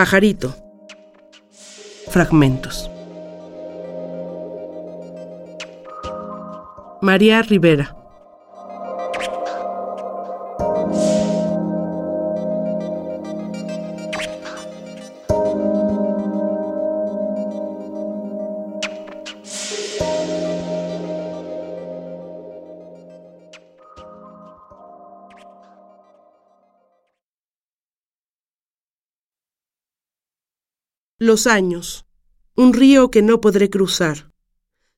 Pajarito. Fragmentos. María Rivera. Los años, un río que no podré cruzar.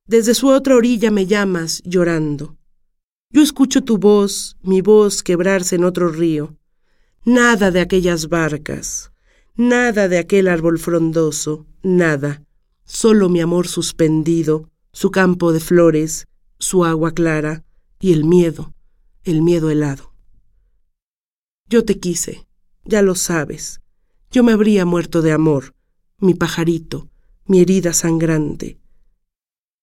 Desde su otra orilla me llamas llorando. Yo escucho tu voz, mi voz quebrarse en otro río. Nada de aquellas barcas, nada de aquel árbol frondoso, nada. Solo mi amor suspendido, su campo de flores, su agua clara y el miedo, el miedo helado. Yo te quise, ya lo sabes. Yo me habría muerto de amor mi pajarito, mi herida sangrante.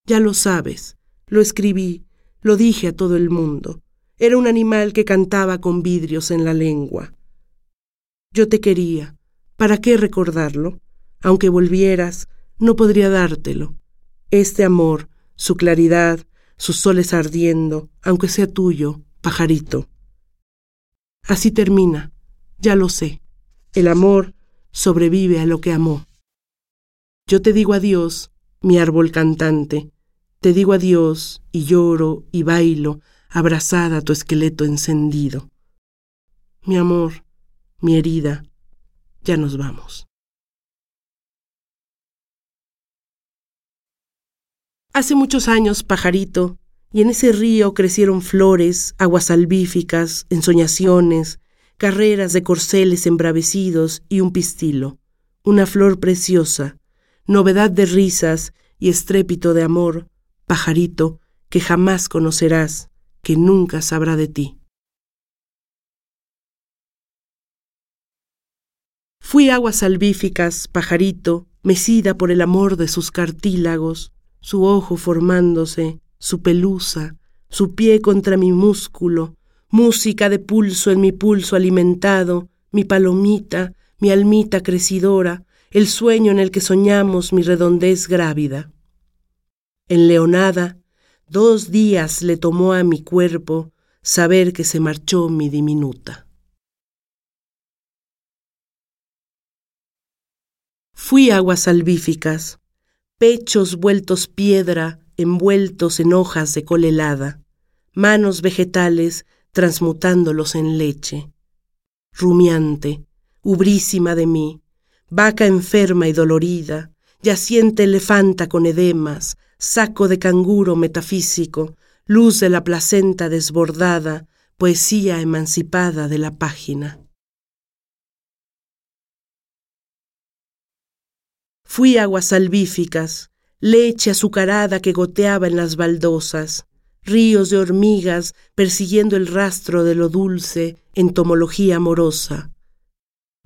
Ya lo sabes, lo escribí, lo dije a todo el mundo. Era un animal que cantaba con vidrios en la lengua. Yo te quería. ¿Para qué recordarlo? Aunque volvieras, no podría dártelo. Este amor, su claridad, sus soles ardiendo, aunque sea tuyo, pajarito. Así termina, ya lo sé. El amor sobrevive a lo que amó. Yo te digo adiós, mi árbol cantante, te digo adiós y lloro y bailo, abrazada a tu esqueleto encendido. Mi amor, mi herida, ya nos vamos. Hace muchos años, pajarito, y en ese río crecieron flores, aguas salvíficas, ensoñaciones, carreras de corceles embravecidos y un pistilo, una flor preciosa, novedad de risas y estrépito de amor, pajarito que jamás conocerás, que nunca sabrá de ti. Fui aguas salvíficas, pajarito, mecida por el amor de sus cartílagos, su ojo formándose, su pelusa, su pie contra mi músculo, música de pulso en mi pulso alimentado, mi palomita, mi almita crecidora, el sueño en el que soñamos mi redondez grávida. En Leonada, dos días le tomó a mi cuerpo saber que se marchó mi diminuta. Fui aguas salvíficas, pechos vueltos piedra, envueltos en hojas de col helada, manos vegetales transmutándolos en leche. Rumiante, ubrísima de mí, vaca enferma y dolorida, yaciente elefanta con edemas, saco de canguro metafísico, luz de la placenta desbordada, poesía emancipada de la página. Fui aguas salvíficas, leche azucarada que goteaba en las baldosas, ríos de hormigas persiguiendo el rastro de lo dulce, entomología amorosa,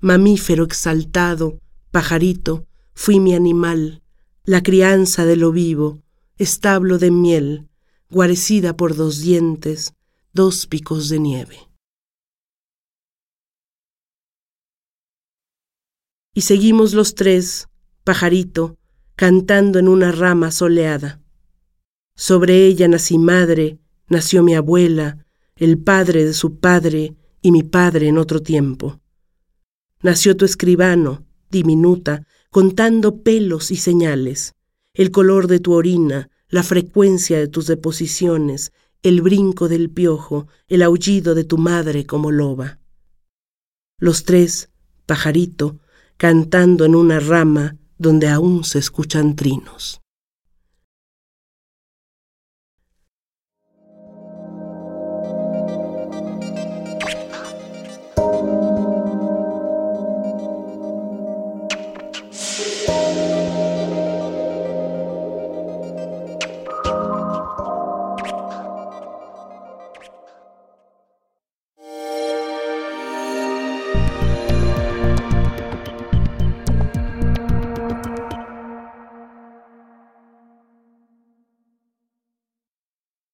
mamífero exaltado, pajarito, fui mi animal, la crianza de lo vivo, establo de miel, guarecida por dos dientes, dos picos de nieve. Y seguimos los tres, pajarito, cantando en una rama soleada. Sobre ella nací madre, nació mi abuela, el padre de su padre y mi padre en otro tiempo. Nació tu escribano, diminuta, contando pelos y señales, el color de tu orina, la frecuencia de tus deposiciones, el brinco del piojo, el aullido de tu madre como loba. Los tres, pajarito, cantando en una rama donde aún se escuchan trinos.